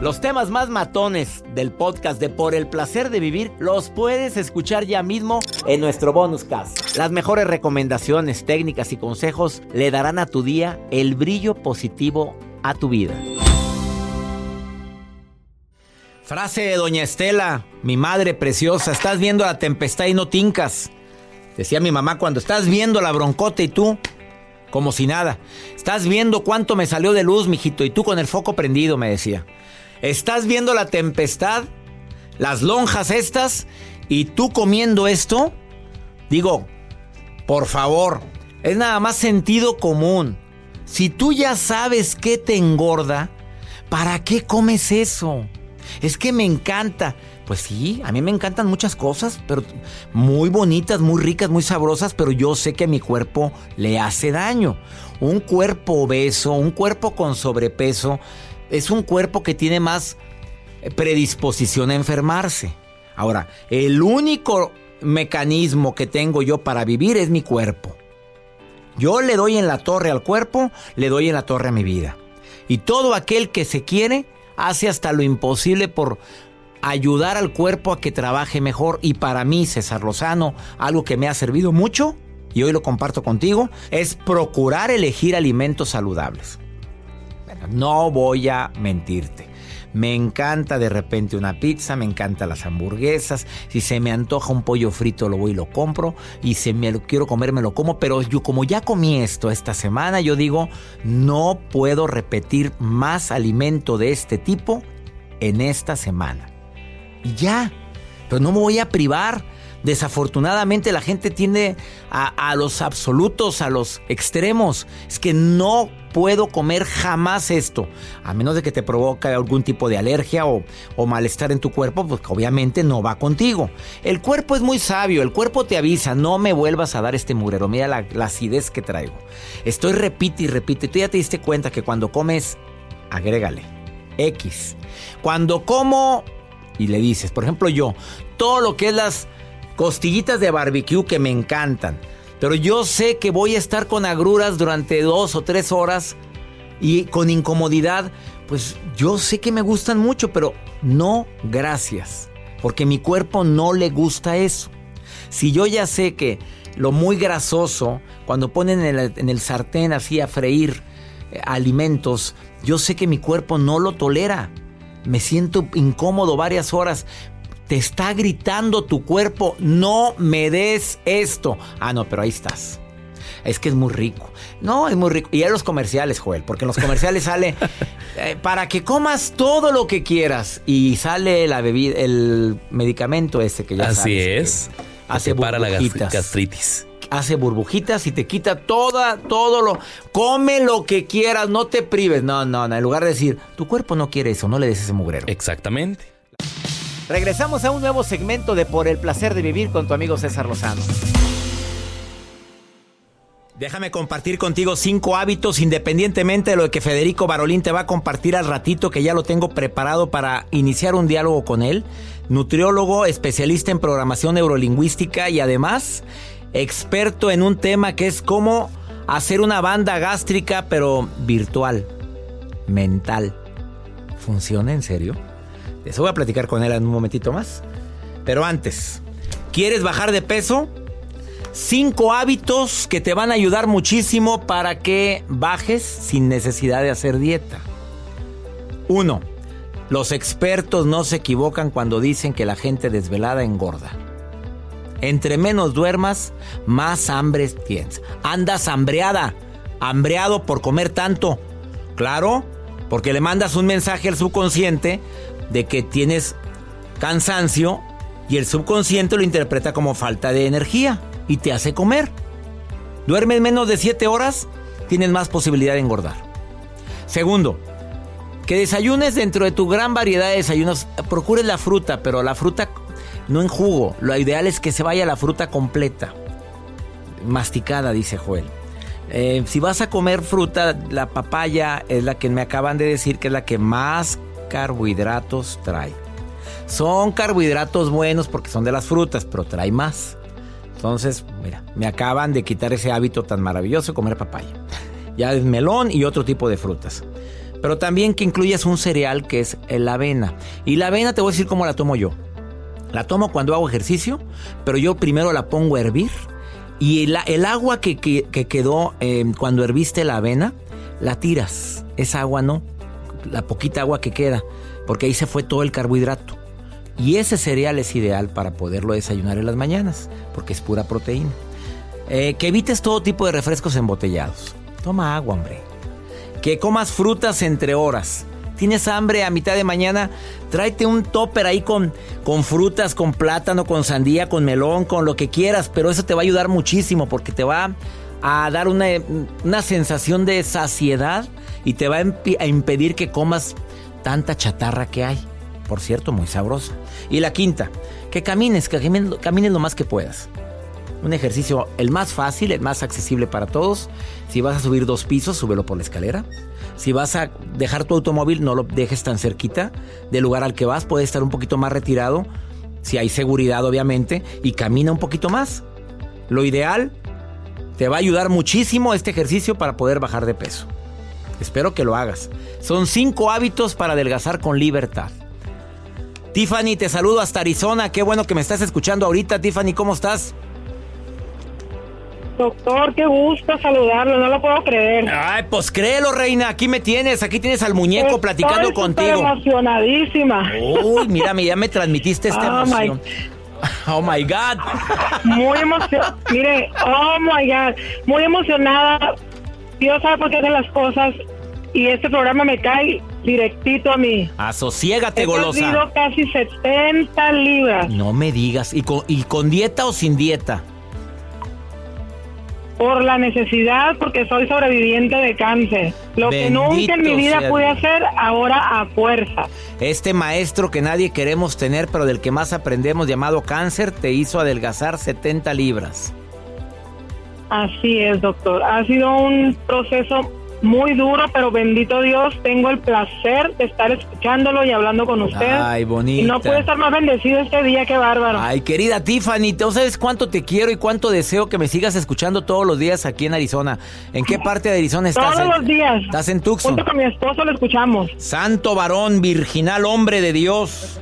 Los temas más matones del podcast de Por el placer de vivir los puedes escuchar ya mismo en nuestro bonus cast. Las mejores recomendaciones, técnicas y consejos le darán a tu día el brillo positivo a tu vida. Frase de Doña Estela, mi madre preciosa, estás viendo la tempestad y no tincas. Decía mi mamá cuando estás viendo la broncota y tú como si nada. Estás viendo cuánto me salió de luz, mijito, y tú con el foco prendido, me decía. Estás viendo la tempestad, las lonjas estas, y tú comiendo esto. Digo, por favor, es nada más sentido común. Si tú ya sabes qué te engorda, ¿para qué comes eso? Es que me encanta. Pues sí, a mí me encantan muchas cosas, pero muy bonitas, muy ricas, muy sabrosas, pero yo sé que a mi cuerpo le hace daño. Un cuerpo obeso, un cuerpo con sobrepeso, es un cuerpo que tiene más predisposición a enfermarse. Ahora, el único mecanismo que tengo yo para vivir es mi cuerpo. Yo le doy en la torre al cuerpo, le doy en la torre a mi vida. Y todo aquel que se quiere hace hasta lo imposible por ayudar al cuerpo a que trabaje mejor. Y para mí, César Lozano, algo que me ha servido mucho, y hoy lo comparto contigo, es procurar elegir alimentos saludables. No voy a mentirte. Me encanta de repente una pizza, me encantan las hamburguesas. Si se me antoja un pollo frito, lo voy y lo compro. Y si me lo quiero comer, me lo como. Pero yo, como ya comí esto esta semana, yo digo, no puedo repetir más alimento de este tipo en esta semana. Y ya. Pero no me voy a privar. Desafortunadamente la gente tiende a, los absolutos, a los extremos. Es que no puedo comer jamás esto. A menos de que te provoque algún tipo de alergia o, malestar en tu cuerpo, pues obviamente no va contigo. El cuerpo es muy sabio, el cuerpo te avisa, no me vuelvas a dar este murero. Mira la, la acidez que traigo. Estoy repite y repite. Tú ya te diste cuenta que cuando comes, agrégale. X. Cuando como y le dices, por ejemplo yo, todo lo que es las costillitas de barbecue que me encantan pero yo sé que voy a estar con agruras durante dos o tres horas y con incomodidad. Pues yo sé que me gustan mucho, pero no gracias. Porque mi cuerpo no le gusta eso. Si yo ya sé que lo muy grasoso, cuando ponen en el, sartén así a freír eh, alimentos, yo sé que mi cuerpo no lo tolera. Me siento incómodo varias horas te está gritando tu cuerpo, no me des esto. Ah, no, pero ahí estás. Es que es muy rico. No, es muy rico. Y en los comerciales, Joel, porque en los comerciales sale eh, para que comas todo lo que quieras. Y sale la bebida, el medicamento ese que ya Así es. Hace para la gastritis. Hace burbujitas y te quita toda, todo lo. Come lo que quieras, no te prives. No, no, no. En lugar de decir, tu cuerpo no quiere eso, no le des ese mugrero. Exactamente. Regresamos a un nuevo segmento de Por el placer de vivir con tu amigo César Lozano. Déjame compartir contigo cinco hábitos independientemente de lo que Federico Barolín te va a compartir al ratito que ya lo tengo preparado para iniciar un diálogo con él. Nutriólogo, especialista en programación neurolingüística y además experto en un tema que es cómo hacer una banda gástrica pero virtual, mental. ¿Funciona en serio? Eso voy a platicar con él en un momentito más. Pero antes, ¿quieres bajar de peso? Cinco hábitos que te van a ayudar muchísimo para que bajes sin necesidad de hacer dieta. Uno, los expertos no se equivocan cuando dicen que la gente desvelada engorda. Entre menos duermas, más hambre tienes. Andas hambreada, hambreado por comer tanto. Claro, porque le mandas un mensaje al subconsciente de que tienes cansancio y el subconsciente lo interpreta como falta de energía y te hace comer. Duermes menos de 7 horas, tienes más posibilidad de engordar. Segundo, Que desayunes dentro de tu gran variedad de desayunos. Procures la fruta, pero la fruta no en jugo. Lo ideal es que se vaya la fruta completa. Masticada, dice Joel. Eh, si vas a comer fruta, la papaya es la que me acaban de decir que es la que más carbohidratos trae. Son carbohidratos buenos porque son de las frutas, pero trae más. Entonces, mira, me acaban de quitar ese hábito tan maravilloso de comer papaya. Ya es melón y otro tipo de frutas. Pero también que incluyas un cereal que es la avena. Y la avena te voy a decir cómo la tomo yo. La tomo cuando hago ejercicio, pero yo primero la pongo a hervir. Y el, agua que, quedó eh, cuando herviste la avena, la tiras. Esa agua no, la poquita agua que queda, porque ahí se fue todo el carbohidrato. Y ese cereal es ideal para poderlo desayunar en las mañanas, porque es pura proteína. Eh, que evites todo tipo de refrescos embotellados. Toma agua, hombre. Que comas frutas entre horas. Tienes hambre a mitad de mañana, tráete un topper ahí con, con frutas, con plátano, con sandía, con melón, con lo que quieras, pero eso te va a ayudar muchísimo porque te va a dar una, una sensación de saciedad y te va a impedir que comas tanta chatarra que hay. Por cierto, muy sabrosa. Y la quinta, que camines, que camines lo más que puedas. Un ejercicio el más fácil, el más accesible para todos. Si vas a subir dos pisos, súbelo por la escalera. Si vas a dejar tu automóvil, no lo dejes tan cerquita del lugar al que vas. Puedes estar un poquito más retirado, si hay seguridad obviamente, y camina un poquito más. Lo ideal, te va a ayudar muchísimo este ejercicio para poder bajar de peso. Espero que lo hagas. Son cinco hábitos para adelgazar con libertad. Tiffany, te saludo hasta Arizona. Qué bueno que me estás escuchando ahorita. Tiffany, ¿cómo estás? Doctor, qué gusto saludarlo, no lo puedo creer. Ay, pues créelo, reina, aquí me tienes, aquí tienes al muñeco platicando contigo. Estoy emocionadísima. Uy, mira, ya me transmitiste esta oh emoción. Oh my God. Muy emocionada. Mire, oh my God. Muy emocionada. Dios sabe por qué hacen las cosas. Y este programa me cae directito a mí. Asociégate, golosa. He perdido casi 70 libras. No me digas. ¿Y ¿Y con dieta o sin dieta? Por la necesidad, porque soy sobreviviente de cáncer. Lo que nunca en mi vida pude hacer, ahora a fuerza. Este maestro que nadie queremos tener, pero del que más aprendemos, llamado cáncer, te hizo adelgazar 70 libras. Así es, doctor. Ha sido un proceso muy duro, pero bendito Dios, tengo el placer de estar escuchándolo y hablando con usted. Ay, bonito. Y no puede estar más bendecido este día, qué bárbaro. Ay, querida Tiffany, ¿tú sabes cuánto te quiero y cuánto deseo que me sigas escuchando todos los días aquí en Arizona? ¿En qué parte de Arizona estás? Todos los días. ¿Estás en Tucson? Junto con mi esposo lo escuchamos. Santo varón, virginal hombre de Dios.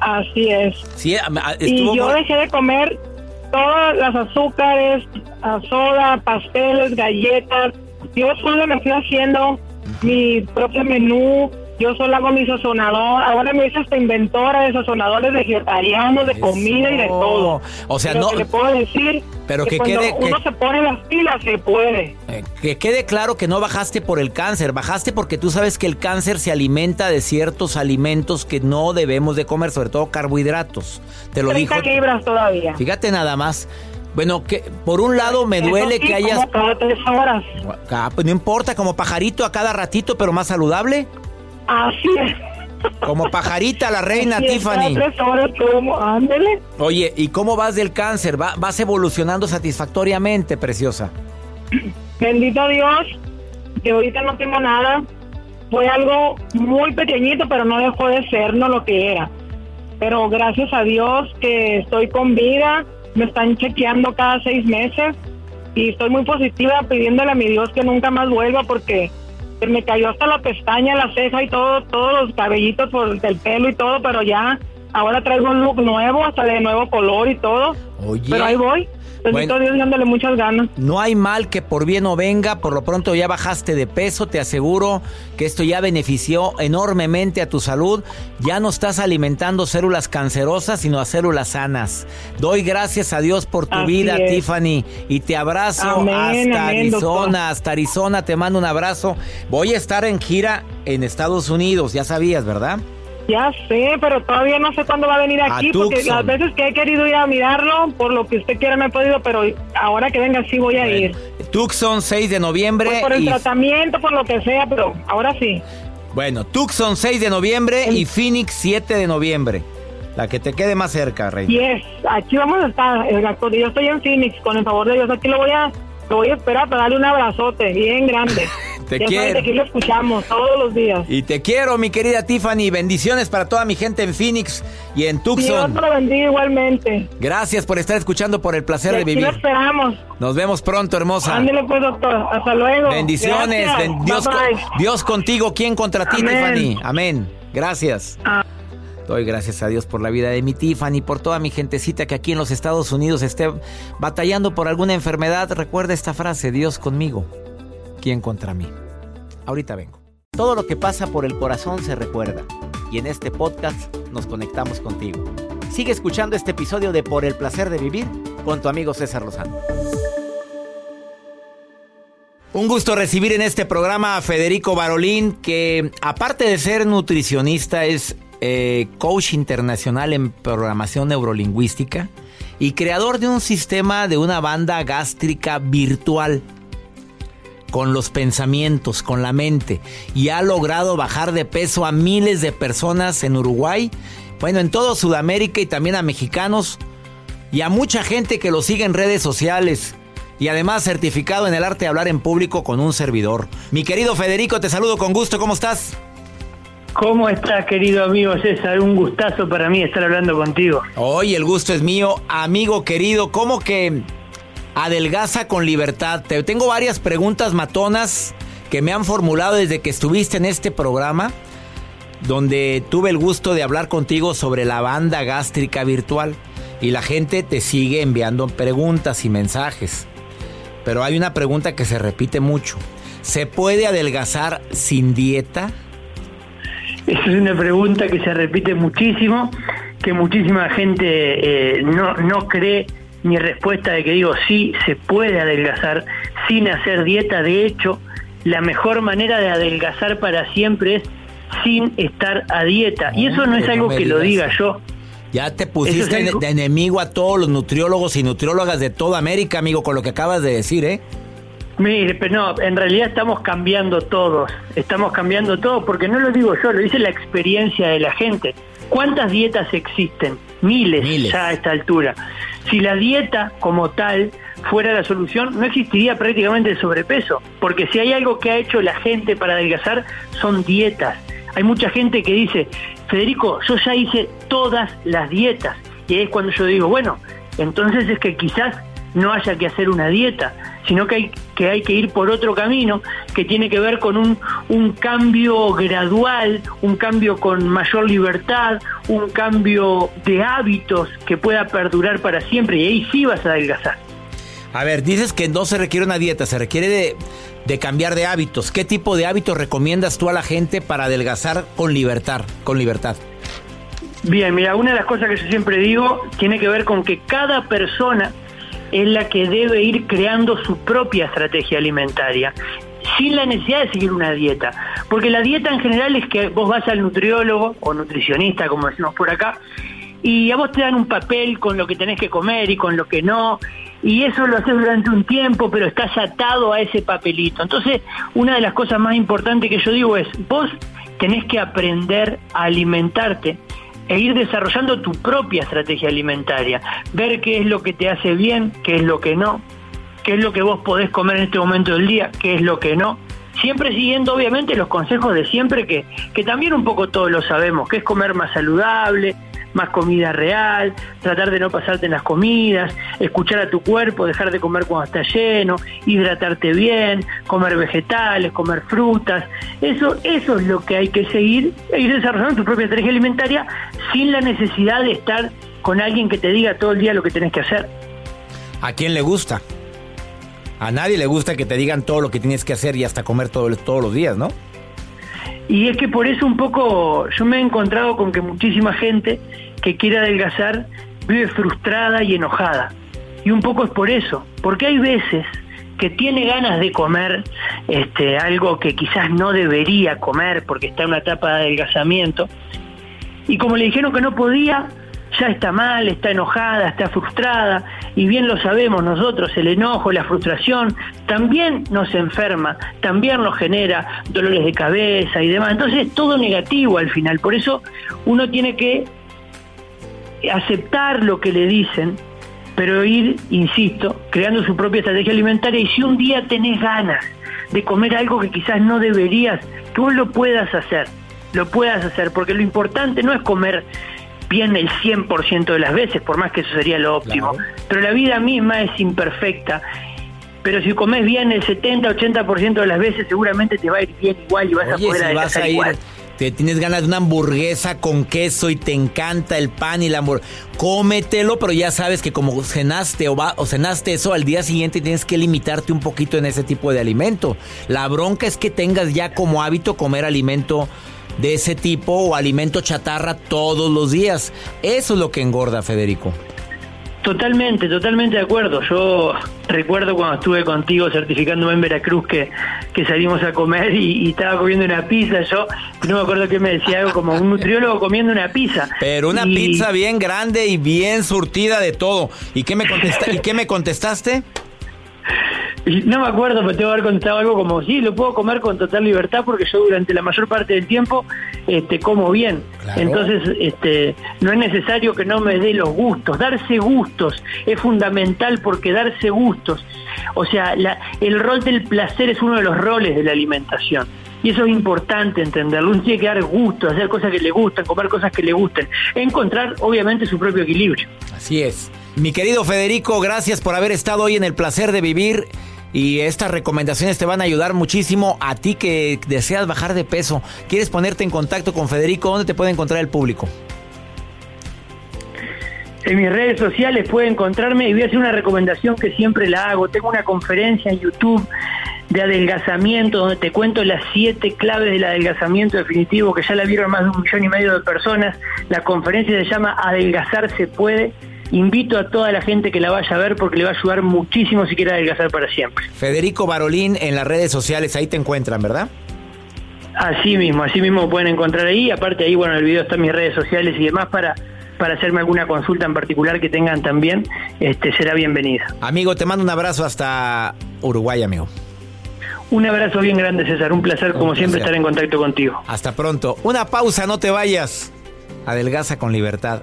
Así es. Sí, y yo dejé de comer todas las azúcares, soda, pasteles, galletas, yo solo me estoy haciendo mi propio menú, yo solo hago mi sazonador. Ahora me hice esta inventora de sazonadores vegetarianos, de comida y de todo. O sea, no. Que le puedo decir. Pero que, cuando quede. Uno se pone las pilas, se puede. Eh, que quede claro que no bajaste por el cáncer. Bajaste porque tú sabes que el cáncer se alimenta de ciertos alimentos que no debemos de comer, sobre todo carbohidratos. Te lo 30 dijo. libras todavía. Fíjate nada más. Bueno, que por un lado me duele que hayas. Como cada tres horas. Ah, pues no importa, como pajarito a cada ratito, pero más saludable. Así es. Como pajarita la reina Tiffany. Tres horas, como, ándele. Oye, ¿y cómo vas del cáncer? ¿Va, ¿Vas evolucionando satisfactoriamente, preciosa? Bendito Dios, que ahorita no tengo nada. Fue algo muy pequeñito, pero no dejó de ser no lo que era. Pero gracias a Dios que estoy con vida me están chequeando cada seis meses y estoy muy positiva pidiéndole a mi Dios que nunca más vuelva porque me cayó hasta la pestaña, la ceja y todo, todos los cabellitos por el pelo y todo, pero ya ahora traigo un look nuevo, hasta de nuevo color y todo. Oye. Pero ahí voy. Bueno, Dios dándole muchas ganas. No hay mal que por bien no venga, por lo pronto ya bajaste de peso, te aseguro que esto ya benefició enormemente a tu salud. Ya no estás alimentando células cancerosas, sino a células sanas. Doy gracias a Dios por tu vida, Tiffany, y te abrazo hasta Arizona, hasta Arizona, te mando un abrazo. Voy a estar en gira en Estados Unidos, ya sabías, ¿verdad? Ya sé, pero todavía no sé cuándo va a venir aquí, porque las veces que he querido ir a mirarlo, por lo que usted quiera no he podido, pero ahora que venga sí voy a ir. Tucson 6 de noviembre. Pues por el tratamiento, por lo que sea, pero ahora sí. Bueno, Tucson 6 de noviembre y Phoenix 7 de noviembre. La que te quede más cerca, Rey. Yes, aquí vamos a estar. Yo estoy en Phoenix, con el favor de Dios. Aquí lo voy a, lo voy a esperar para darle un abrazote bien grande. te quiero. aquí lo escuchamos todos los días. Y te quiero, mi querida Tiffany. Bendiciones para toda mi gente en Phoenix y en Tucson. Dios te lo bendiga igualmente. Gracias por estar escuchando por el placer de vivir. lo esperamos. Nos vemos pronto, hermosa. Ándale pues, doctor. Hasta luego. Bendiciones. Gracias. Dios, Bye, bye. Dios contigo. ¿Quién contra ti, Amén. Tiffany? Amén. Gracias. Ah. Doy gracias a Dios por la vida de mi Tiffany, por toda mi gentecita que aquí en los Estados Unidos esté batallando por alguna enfermedad. Recuerda esta frase, Dios conmigo, ¿quién contra mí? Ahorita vengo. Todo lo que pasa por el corazón se recuerda y en este podcast nos conectamos contigo. Sigue escuchando este episodio de Por el placer de vivir con tu amigo César Lozano. Un gusto recibir en este programa a Federico Barolín, que aparte de ser nutricionista es eh, coach internacional en programación neurolingüística y creador de un sistema de una banda gástrica virtual con los pensamientos, con la mente, y ha logrado bajar de peso a miles de personas en Uruguay, bueno, en todo Sudamérica y también a mexicanos y a mucha gente que lo sigue en redes sociales. Y además certificado en el arte de hablar en público con un servidor. Mi querido Federico, te saludo con gusto. ¿Cómo estás? ¿Cómo estás, querido amigo César? Un gustazo para mí estar hablando contigo. Hoy el gusto es mío. Amigo querido, ¿cómo que adelgaza con libertad? Te tengo varias preguntas matonas que me han formulado desde que estuviste en este programa, donde tuve el gusto de hablar contigo sobre la banda gástrica virtual. Y la gente te sigue enviando preguntas y mensajes. Pero hay una pregunta que se repite mucho. ¿Se puede adelgazar sin dieta? Esa es una pregunta que se repite muchísimo, que muchísima gente eh, no, no cree mi respuesta de que digo sí, se puede adelgazar sin hacer dieta. De hecho, la mejor manera de adelgazar para siempre es sin estar a dieta. Y eso no es algo que lo diga yo. Ya te pusiste es de enemigo a todos los nutriólogos y nutriólogas de toda América, amigo, con lo que acabas de decir, ¿eh? Mire, pero no, en realidad estamos cambiando todos, estamos cambiando todo, porque no lo digo yo, lo dice la experiencia de la gente. ¿Cuántas dietas existen? Miles, Miles. ya a esta altura. Si la dieta como tal fuera la solución, no existiría prácticamente el sobrepeso, porque si hay algo que ha hecho la gente para adelgazar, son dietas. Hay mucha gente que dice, Federico, yo ya hice todas las dietas. Y es cuando yo digo, bueno, entonces es que quizás no haya que hacer una dieta, sino que hay que, hay que ir por otro camino que tiene que ver con un, un cambio gradual, un cambio con mayor libertad, un cambio de hábitos que pueda perdurar para siempre y ahí sí vas a adelgazar. A ver, dices que no se requiere una dieta, se requiere de, de cambiar de hábitos. ¿Qué tipo de hábitos recomiendas tú a la gente para adelgazar con libertad? Con libertad. Bien, mira, una de las cosas que yo siempre digo tiene que ver con que cada persona es la que debe ir creando su propia estrategia alimentaria, sin la necesidad de seguir una dieta. Porque la dieta en general es que vos vas al nutriólogo o nutricionista, como decimos por acá, y a vos te dan un papel con lo que tenés que comer y con lo que no, y eso lo haces durante un tiempo, pero estás atado a ese papelito. Entonces, una de las cosas más importantes que yo digo es, vos tenés que aprender a alimentarte e ir desarrollando tu propia estrategia alimentaria, ver qué es lo que te hace bien, qué es lo que no, qué es lo que vos podés comer en este momento del día, qué es lo que no. Siempre siguiendo obviamente los consejos de siempre que, que también un poco todos lo sabemos, que es comer más saludable, más comida real, tratar de no pasarte en las comidas, escuchar a tu cuerpo, dejar de comer cuando está lleno, hidratarte bien, comer vegetales, comer frutas. Eso, eso es lo que hay que seguir e ir desarrollando tu propia estrategia alimentaria sin la necesidad de estar con alguien que te diga todo el día lo que tenés que hacer. ¿A quién le gusta? A nadie le gusta que te digan todo lo que tienes que hacer y hasta comer todo- todos los días, ¿no? Y es que por eso un poco yo me he encontrado con que muchísima gente que quiere adelgazar vive frustrada y enojada. Y un poco es por eso, porque hay veces que tiene ganas de comer este, algo que quizás no debería comer porque está en una etapa de adelgazamiento. Y como le dijeron que no podía, ya está mal, está enojada, está frustrada. Y bien lo sabemos nosotros, el enojo, la frustración, también nos enferma, también nos genera dolores de cabeza y demás. Entonces es todo negativo al final. Por eso uno tiene que aceptar lo que le dicen, pero ir, insisto, creando su propia estrategia alimentaria y si un día tenés ganas de comer algo que quizás no deberías, tú lo puedas hacer, lo puedas hacer, porque lo importante no es comer bien el 100% de las veces, por más que eso sería lo óptimo, pero la vida misma es imperfecta. Pero si comes bien el 70-80% de las veces, seguramente te va a ir bien igual y vas a poder si vas a ir, igual te tienes ganas de una hamburguesa con queso y te encanta el pan y la hamburguesa, cómetelo, pero ya sabes que como cenaste o, va, o cenaste eso al día siguiente tienes que limitarte un poquito en ese tipo de alimento. La bronca es que tengas ya como hábito comer alimento de ese tipo o alimento chatarra todos los días. Eso es lo que engorda, Federico. Totalmente, totalmente de acuerdo. Yo recuerdo cuando estuve contigo certificándome en Veracruz que, que salimos a comer y, estaba comiendo una pizza. Yo no me acuerdo que me decía algo como un nutriólogo comiendo una pizza. Pero una pizza bien grande y bien surtida de todo. ¿Y qué me, ¿y qué me contestaste? No me acuerdo, pero te voy a haber contado algo como, sí, lo puedo comer con total libertad porque yo durante la mayor parte del tiempo este, como bien. Entonces, este, no es necesario que no me dé los gustos. Darse gustos es fundamental porque darse gustos, o sea, la, el rol del placer es uno de los roles de la alimentación. Y eso es importante entenderlo. Uno tiene que dar gusto, hacer cosas que le gustan, comer cosas que le gusten. Encontrar, obviamente, su propio equilibrio. Así es. Mi querido Federico, gracias por haber estado hoy en el placer de vivir. Y estas recomendaciones te van a ayudar muchísimo a ti que deseas bajar de peso. ¿Quieres ponerte en contacto con Federico? ¿Dónde te puede encontrar el público? En mis redes sociales puede encontrarme y voy a hacer una recomendación que siempre la hago. Tengo una conferencia en YouTube de adelgazamiento donde te cuento las siete claves del adelgazamiento definitivo que ya la vieron más de un millón y medio de personas. La conferencia se llama Adelgazar se puede invito a toda la gente que la vaya a ver porque le va a ayudar muchísimo si quiere adelgazar para siempre. Federico Barolín en las redes sociales, ahí te encuentran, ¿verdad? Así mismo, así mismo pueden encontrar ahí. Aparte ahí, bueno, el video está en mis redes sociales y demás para para hacerme alguna consulta en particular que tengan también, este, será bienvenida. Amigo, te mando un abrazo hasta Uruguay, amigo. Un abrazo bien grande, César. Un placer, como siempre, estar en contacto contigo. Hasta pronto. Una pausa, no te vayas. Adelgaza con libertad.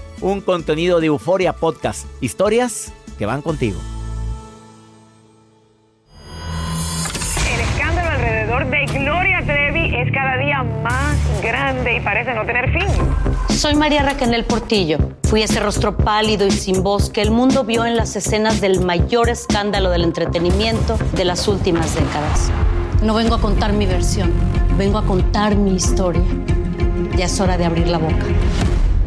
un contenido de Euforia Podcast. Historias que van contigo. El escándalo alrededor de Gloria Trevi es cada día más grande y parece no tener fin. Soy María Raquel Portillo. Fui ese rostro pálido y sin voz que el mundo vio en las escenas del mayor escándalo del entretenimiento de las últimas décadas. No vengo a contar mi versión, vengo a contar mi historia. Ya es hora de abrir la boca